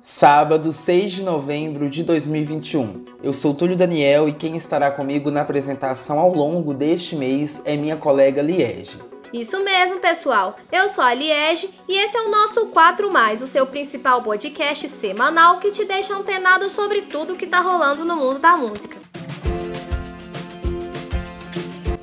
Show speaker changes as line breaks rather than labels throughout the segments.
Sábado, 6 de novembro de 2021. Eu sou Túlio Daniel e quem estará comigo na apresentação ao longo deste mês é minha colega Liege.
Isso mesmo, pessoal. Eu sou a Liege e esse é o nosso 4 Mais, o seu principal podcast semanal que te deixa antenado sobre tudo que está rolando no mundo da música.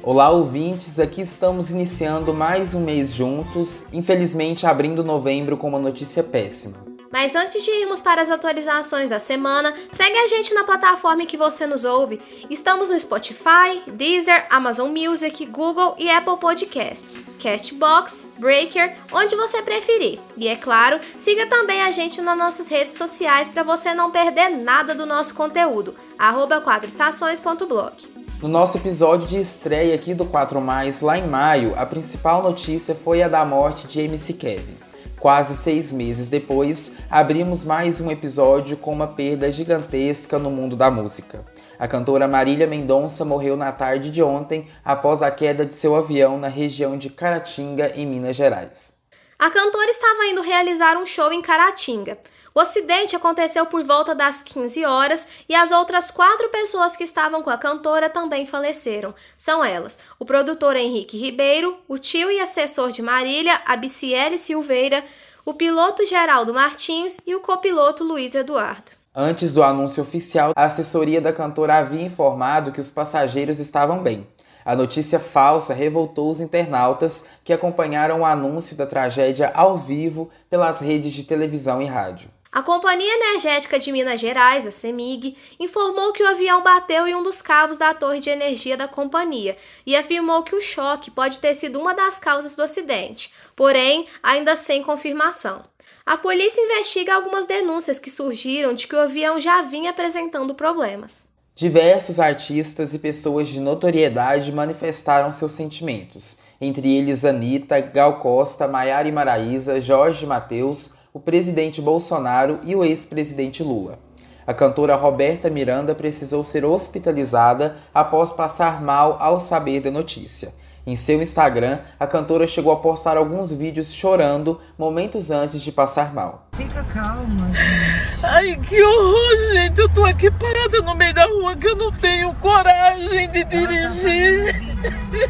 Olá, ouvintes! Aqui estamos iniciando mais um mês juntos, infelizmente abrindo novembro com uma notícia péssima.
Mas antes de irmos para as atualizações da semana, segue a gente na plataforma em que você nos ouve. Estamos no Spotify, Deezer, Amazon Music, Google e Apple Podcasts, Castbox, Breaker, onde você preferir. E é claro, siga também a gente nas nossas redes sociais para você não perder nada do nosso conteúdo. Arroba 4estações.blog.
No nosso episódio de estreia aqui do 4 Mais, lá em maio, a principal notícia foi a da morte de MC Kevin. Quase seis meses depois, abrimos mais um episódio com uma perda gigantesca no mundo da música. A cantora Marília Mendonça morreu na tarde de ontem após a queda de seu avião na região de Caratinga, em Minas Gerais.
A cantora estava indo realizar um show em Caratinga. O acidente aconteceu por volta das 15 horas e as outras quatro pessoas que estavam com a cantora também faleceram. São elas: o produtor Henrique Ribeiro, o tio e assessor de Marília, Abiciele Silveira, o piloto Geraldo Martins e o copiloto Luiz Eduardo.
Antes do anúncio oficial, a assessoria da cantora havia informado que os passageiros estavam bem. A notícia falsa revoltou os internautas que acompanharam o anúncio da tragédia ao vivo pelas redes de televisão e rádio.
A Companhia Energética de Minas Gerais, a CEMIG, informou que o avião bateu em um dos cabos da torre de energia da companhia e afirmou que o choque pode ter sido uma das causas do acidente, porém, ainda sem confirmação. A polícia investiga algumas denúncias que surgiram de que o avião já vinha apresentando problemas.
Diversos artistas e pessoas de notoriedade manifestaram seus sentimentos, entre eles Anitta, Gal Costa, Maiara Maraíza, Jorge Mateus, o presidente Bolsonaro e o ex-presidente Lula. A cantora Roberta Miranda precisou ser hospitalizada após passar mal ao saber da notícia. Em seu Instagram, a cantora chegou a postar alguns vídeos chorando momentos antes de passar mal.
Fica calma. Gente.
Ai, que horror, gente. Eu tô aqui parada no meio da rua que eu não tenho coragem de dirigir.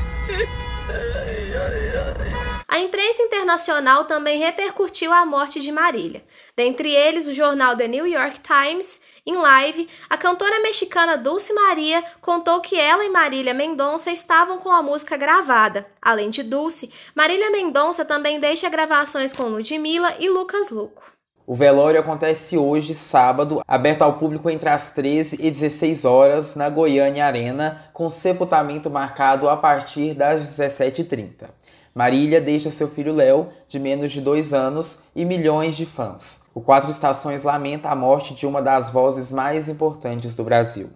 A imprensa internacional também repercutiu a morte de Marília. Dentre eles, o jornal The New York Times, em live, a cantora mexicana Dulce Maria contou que ela e Marília Mendonça estavam com a música gravada. Além de Dulce, Marília Mendonça também deixa gravações com Ludmilla e Lucas Luco.
O velório acontece hoje, sábado, aberto ao público entre as 13 e 16 horas na Goiânia Arena, com sepultamento marcado a partir das 17h30. Marília deixa seu filho Léo, de menos de dois anos, e milhões de fãs. O Quatro Estações lamenta a morte de uma das vozes mais importantes do Brasil.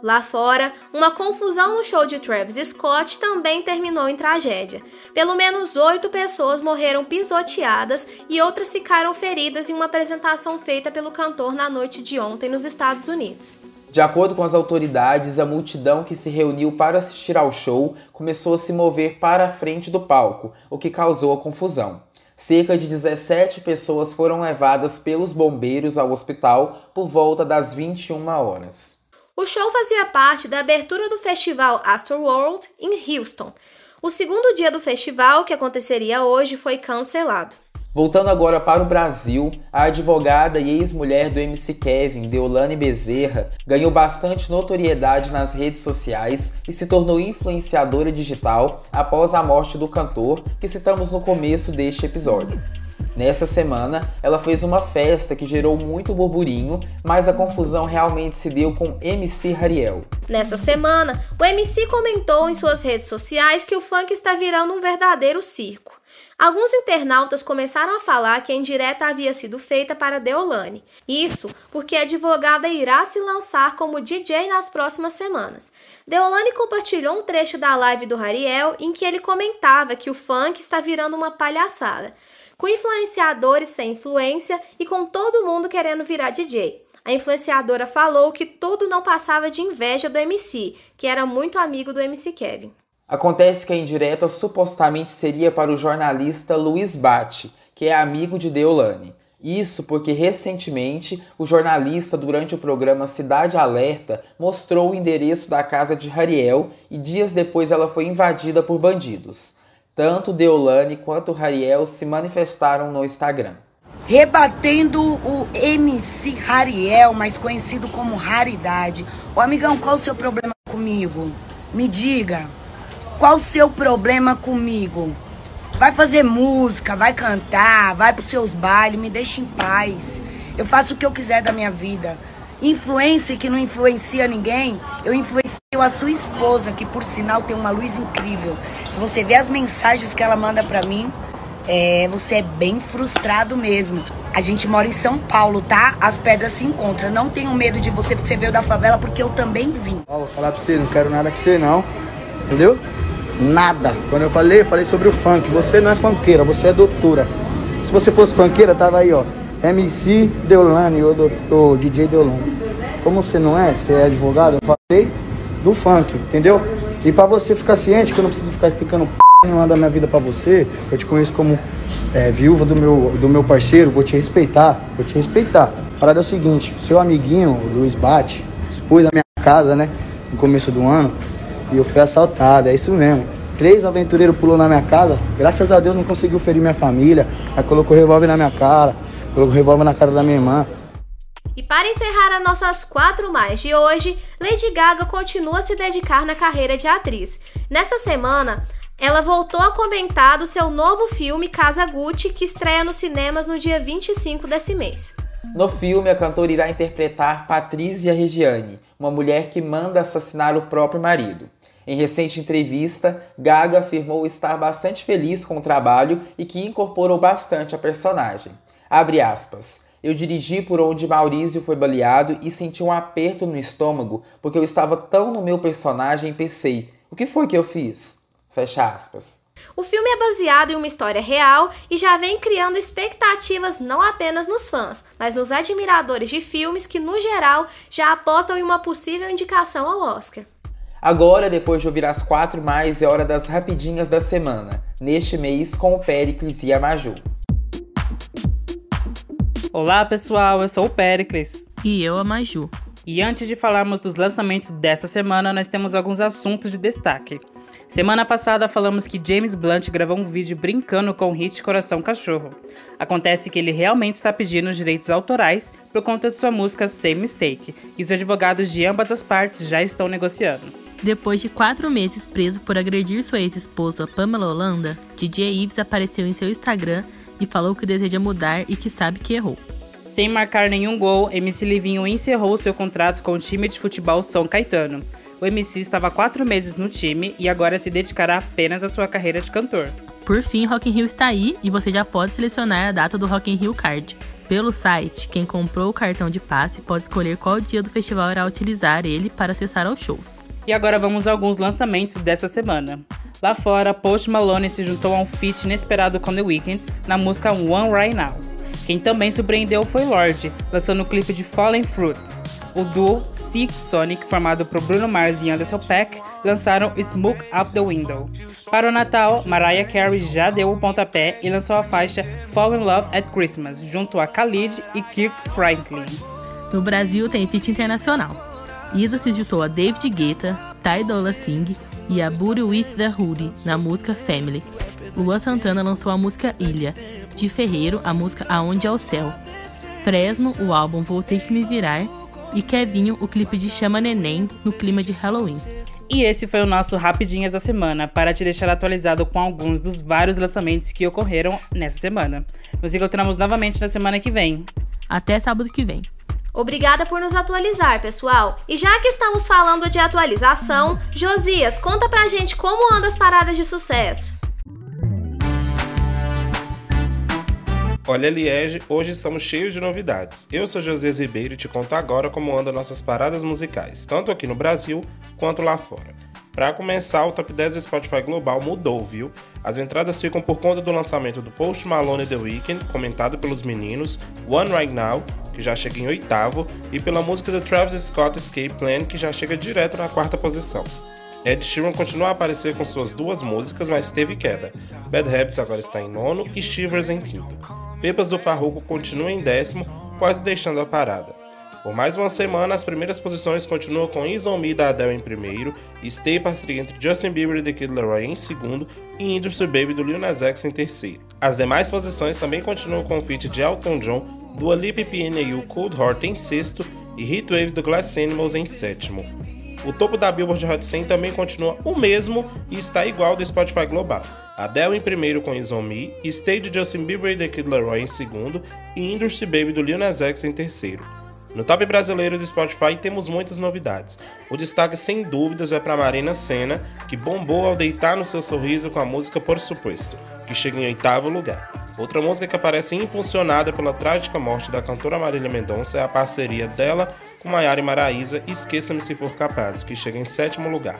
Lá fora, uma confusão no show de Travis Scott também terminou em tragédia. Pelo menos oito pessoas morreram pisoteadas e outras ficaram feridas em uma apresentação feita pelo cantor na noite de ontem nos Estados Unidos.
De acordo com as autoridades, a multidão que se reuniu para assistir ao show começou a se mover para a frente do palco, o que causou a confusão. Cerca de 17 pessoas foram levadas pelos bombeiros ao hospital por volta das 21 horas.
O show fazia parte da abertura do festival Astroworld em Houston. O segundo dia do festival, que aconteceria hoje, foi cancelado.
Voltando agora para o Brasil, a advogada e ex-mulher do MC Kevin, Deolane Bezerra, ganhou bastante notoriedade nas redes sociais e se tornou influenciadora digital após a morte do cantor, que citamos no começo deste episódio. Nessa semana, ela fez uma festa que gerou muito burburinho, mas a confusão realmente se deu com MC Hariel.
Nessa semana, o MC comentou em suas redes sociais que o funk está virando um verdadeiro circo. Alguns internautas começaram a falar que a indireta havia sido feita para Deolane. Isso porque a advogada irá se lançar como DJ nas próximas semanas. Deolane compartilhou um trecho da live do Rariel em que ele comentava que o funk está virando uma palhaçada, com influenciadores sem influência e com todo mundo querendo virar DJ. A influenciadora falou que tudo não passava de inveja do MC, que era muito amigo do MC Kevin.
Acontece que a indireta supostamente seria para o jornalista Luiz Bate, que é amigo de Deolane. Isso porque recentemente o jornalista, durante o programa Cidade Alerta, mostrou o endereço da casa de Hariel e dias depois ela foi invadida por bandidos. Tanto Deolane quanto Hariel se manifestaram no Instagram.
Rebatendo o MC Hariel, mais conhecido como Raridade. Ô amigão, qual o seu problema comigo? Me diga. Qual o seu problema comigo? Vai fazer música, vai cantar, vai pros seus bailes, me deixa em paz. Eu faço o que eu quiser da minha vida. Influência que não influencia ninguém, eu influencio a sua esposa, que por sinal tem uma luz incrível. Se você ver as mensagens que ela manda pra mim, é, você é bem frustrado mesmo. A gente mora em São Paulo, tá? As pedras se encontram. Não tenho medo de você porque você veio da favela, porque eu também vim.
Vou falar pra você, não quero nada com você não. Entendeu? Nada. Quando eu falei, falei sobre o funk. Você não é funkeira, você é doutora. Se você fosse funkeira, tava aí, ó. MC Deolane, ou, DJ Deolane. Como você não é, você é advogado, eu falei do funk, entendeu? E pra você ficar ciente que eu não preciso ficar explicando p nenhuma da minha vida pra você, eu te conheço como é, viúva do meu, do meu parceiro, vou te respeitar, vou te respeitar. A parada é o seguinte, seu amiguinho, Luiz Bate, expôs a minha casa, né, no começo do ano, e eu fui assaltado, é isso mesmo. Três aventureiros pulou na minha casa, graças a Deus não conseguiu ferir minha família. Aí colocou revólver na minha cara, colocou revólver na cara da minha irmã.
E para encerrar as nossas quatro mais de hoje, Lady Gaga continua a se dedicar na carreira de atriz. Nessa semana, ela voltou a comentar do seu novo filme Casa Gucci, que estreia nos cinemas no dia 25 desse mês.
No filme, a cantora irá interpretar Patrícia Regiane, uma mulher que manda assassinar o próprio marido. Em recente entrevista, Gaga afirmou estar bastante feliz com o trabalho e que incorporou bastante a personagem. Abre aspas. Eu dirigi por onde Maurício foi baleado e senti um aperto no estômago porque eu estava tão no meu personagem e pensei: o que foi que eu fiz? Fecha aspas.
O filme é baseado em uma história real e já vem criando expectativas não apenas nos fãs, mas nos admiradores de filmes que, no geral, já apostam em uma possível indicação ao Oscar.
Agora, depois de ouvir as quatro mais, é hora das rapidinhas da semana, neste mês com o Pericles e a Maju.
Olá pessoal, eu sou o Pericles.
E eu, a Maju.
E antes de falarmos dos lançamentos dessa semana, nós temos alguns assuntos de destaque. Semana passada falamos que James Blunt gravou um vídeo brincando com o hit Coração Cachorro. Acontece que ele realmente está pedindo os direitos autorais por conta de sua música Same Mistake, e os advogados de ambas as partes já estão negociando.
Depois de quatro meses preso por agredir sua ex-esposa Pamela Holanda, DJ Ives apareceu em seu Instagram e falou que deseja mudar e que sabe que errou.
Sem marcar nenhum gol, MC Livinho encerrou seu contrato com o time de futebol São Caetano. O MC estava quatro meses no time e agora se dedicará apenas à sua carreira de cantor.
Por fim, Rock in Rio está aí e você já pode selecionar a data do Rock in Rio Card. Pelo site, quem comprou o cartão de passe pode escolher qual dia do festival irá utilizar ele para acessar aos shows.
E agora vamos a alguns lançamentos dessa semana. Lá fora, Post Malone se juntou a um feat inesperado com The Weeknd na música One Right Now. Quem também surpreendeu foi Lorde, lançando o clipe de Fallen Fruit. O duo Six Sonic, formado por Bruno Mars e Anderson Peck, lançaram Smoke Out the Window. Para o Natal, Mariah Carey já deu o pontapé e lançou a faixa Fall in Love at Christmas, junto a Khalid e Kirk Franklin.
No Brasil tem feat internacional. Isa se juntou a David Guetta, Ty Dolla Singh e a Booty With The Hoodie na música Family. Lua Santana lançou a música Ilha, de Ferreiro a música Aonde é o Céu, Fresno o álbum Vou Ter Que Me Virar e Kevinho o clipe de Chama Neném no clima de Halloween.
E esse foi o nosso Rapidinhas da Semana, para te deixar atualizado com alguns dos vários lançamentos que ocorreram nessa semana. Nos encontramos novamente na semana que vem.
Até sábado que vem.
Obrigada por nos atualizar, pessoal. E já que estamos falando de atualização, Josias, conta pra gente como anda as paradas de sucesso.
Olha, Liege, hoje estamos cheios de novidades. Eu sou Josias Ribeiro e te conto agora como andam nossas paradas musicais, tanto aqui no Brasil quanto lá fora. Para começar, o top 10 do Spotify Global mudou, viu? As entradas ficam por conta do lançamento do Post Malone The Weeknd, comentado pelos meninos, One Right Now, que já chega em oitavo, e pela música do Travis Scott Escape Plan, que já chega direto na quarta posição. Ed Sheeran continua a aparecer com suas duas músicas, mas teve queda. Bad Habits agora está em nono e Shivers em quinto. Pepas do Farruko continua em décimo, quase deixando a parada. Por mais uma semana, as primeiras posições continuam com Me da Adele em primeiro, Stay Parceria entre Justin Bieber e The Kid Laroi em segundo e Industry Baby do Lil Nas X em terceiro. As demais posições também continuam com o feat de Elton John, Dua Lipa e Cold Heart em sexto e Heatwaves do Glass Animals em sétimo. O topo da Billboard Hot 100 também continua o mesmo e está igual do Spotify Global. Adele em primeiro com Me, Stay de Justin Bieber e The Kid Laroi em segundo e Industry Baby do Lil Nas X em terceiro. No top brasileiro do Spotify temos muitas novidades. O destaque sem dúvidas é para Marina Senna, que bombou ao deitar no seu sorriso com a música Por Supuesto, que chega em oitavo lugar. Outra música que aparece impulsionada pela trágica morte da cantora Marília Mendonça é a parceria dela com Maiara e Maraísa Esqueça-me Se For Capaz, que chega em sétimo lugar.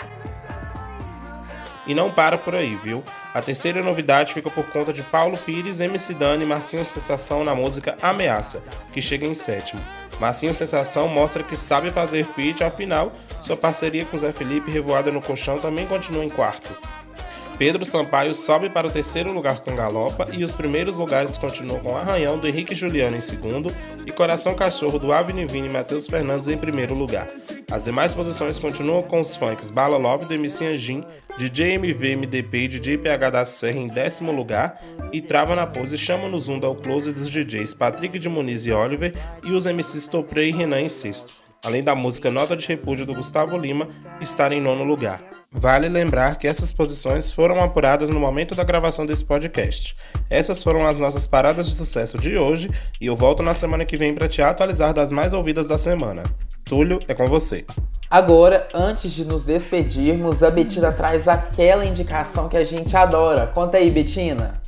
E não para por aí, viu? A terceira novidade fica por conta de Paulo Pires, MC Dani e Marcinho Sensação na música Ameaça, que chega em sétimo. Marcinho Sensação mostra que sabe fazer feat, afinal, sua parceria com Zé Felipe Revoada no Colchão também continua em quarto. Pedro Sampaio sobe para o terceiro lugar com Galopa e os primeiros lugares continuam com Arranhão do Henrique Juliano em segundo e Coração Cachorro do Avenivini e Matheus Fernandes em primeiro lugar. As demais posições continuam com os funks Bala Love do MC Anjin, DJ MV MDP e DJ PH da Serra em décimo lugar e trava na pose Chama no Zoom da Close dos DJs Patrick de Muniz e Oliver e os MCs Topré e Renan em sexto, além da música Nota de Repúdio do Gustavo Lima estar em nono lugar. Vale lembrar que essas posições foram apuradas no momento da gravação desse podcast. Essas foram as nossas paradas de sucesso de hoje e eu volto na semana que vem para te atualizar das mais ouvidas da semana. Túlio, é com você.
Agora, antes de nos despedirmos, a Betina traz aquela indicação que a gente adora. Conta aí, Betina.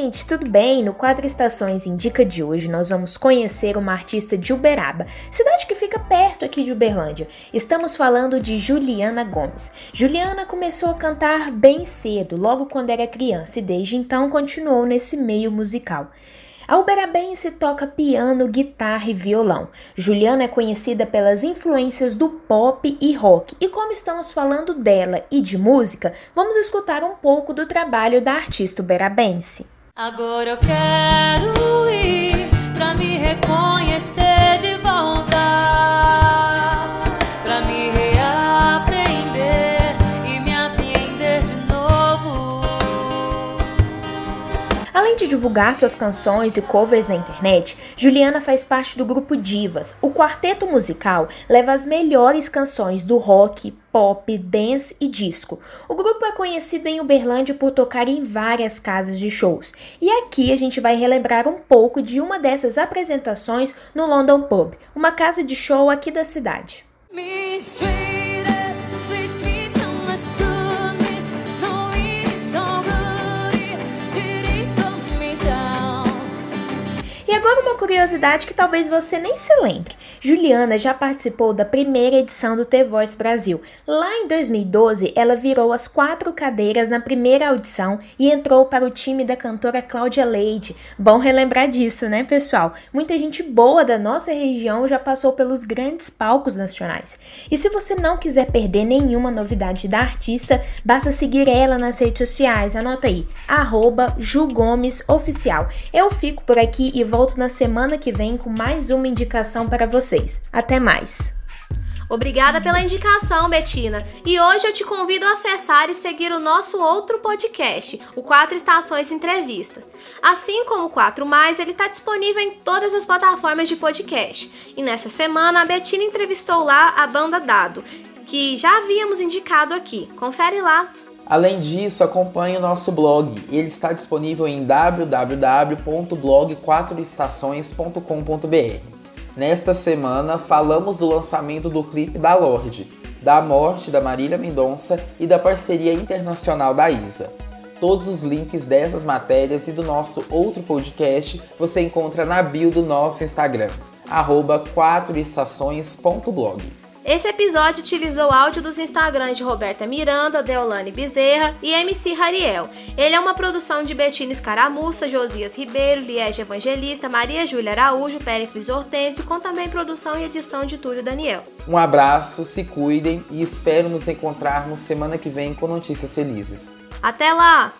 Gente, tudo bem? No Quatro Estações Indica de hoje, nós vamos conhecer uma artista de Uberaba, cidade que fica perto aqui de Uberlândia. Estamos falando de Juliana Gomes. Juliana começou a cantar bem cedo, logo quando era criança, e desde então continuou nesse meio musical. A uberabense toca piano, guitarra e violão. Juliana é conhecida pelas influências do pop e rock. E como estamos falando dela e de música, vamos escutar um pouco do trabalho da artista uberabense.
Agora eu quero ir pra me reconhecer
de divulgar suas canções e covers na internet, Juliana faz parte do grupo Divas. O quarteto musical leva as melhores canções do rock, pop, dance e disco. O grupo é conhecido em Uberlândia por tocar em várias casas de shows. E aqui a gente vai relembrar um pouco de uma dessas apresentações no London Pub, uma casa de show aqui da cidade. E agora uma curiosidade que talvez você nem se lembre. Juliana já participou da primeira edição do The Voice Brasil. Lá em 2012, ela virou as quatro cadeiras na primeira audição e entrou para o time da cantora Cláudia Leide. Bom relembrar disso, né, pessoal? Muita gente boa da nossa região já passou pelos grandes palcos nacionais. E se você não quiser perder nenhuma novidade da artista, basta seguir ela nas redes sociais. Anota aí, arroba Oficial. Eu fico por aqui e vou volto na semana que vem com mais uma indicação para vocês. Até mais!
Obrigada pela indicação, Betina. E hoje eu te convido a acessar e seguir o nosso outro podcast, o Quatro Estações Entrevistas. Assim como o 4 Mais, ele está disponível em todas as plataformas de podcast. E nessa semana a Betina entrevistou lá a banda Dado, que já havíamos indicado aqui. Confere lá.
Além disso, acompanhe o nosso blog. Ele está disponível em www.blog4estações.com.br. Nesta semana, falamos do lançamento do clipe da Lorde, da morte da Marília Mendonça e da parceria internacional da Isa. Todos os links dessas matérias e do nosso outro podcast você encontra na bio do nosso Instagram, arroba 4estações.blog.
Esse episódio utilizou áudio dos Instagrams de Roberta Miranda, Deolane Bezerra e MC Rariel. Ele é uma produção de Betina Escaramuça, Josias Ribeiro, Liege Evangelista, Maria Júlia Araújo, Péricles Hortêncio, com também produção e edição de Túlio Daniel.
Um abraço, se cuidem e espero nos encontrarmos semana que vem com notícias felizes.
Até lá!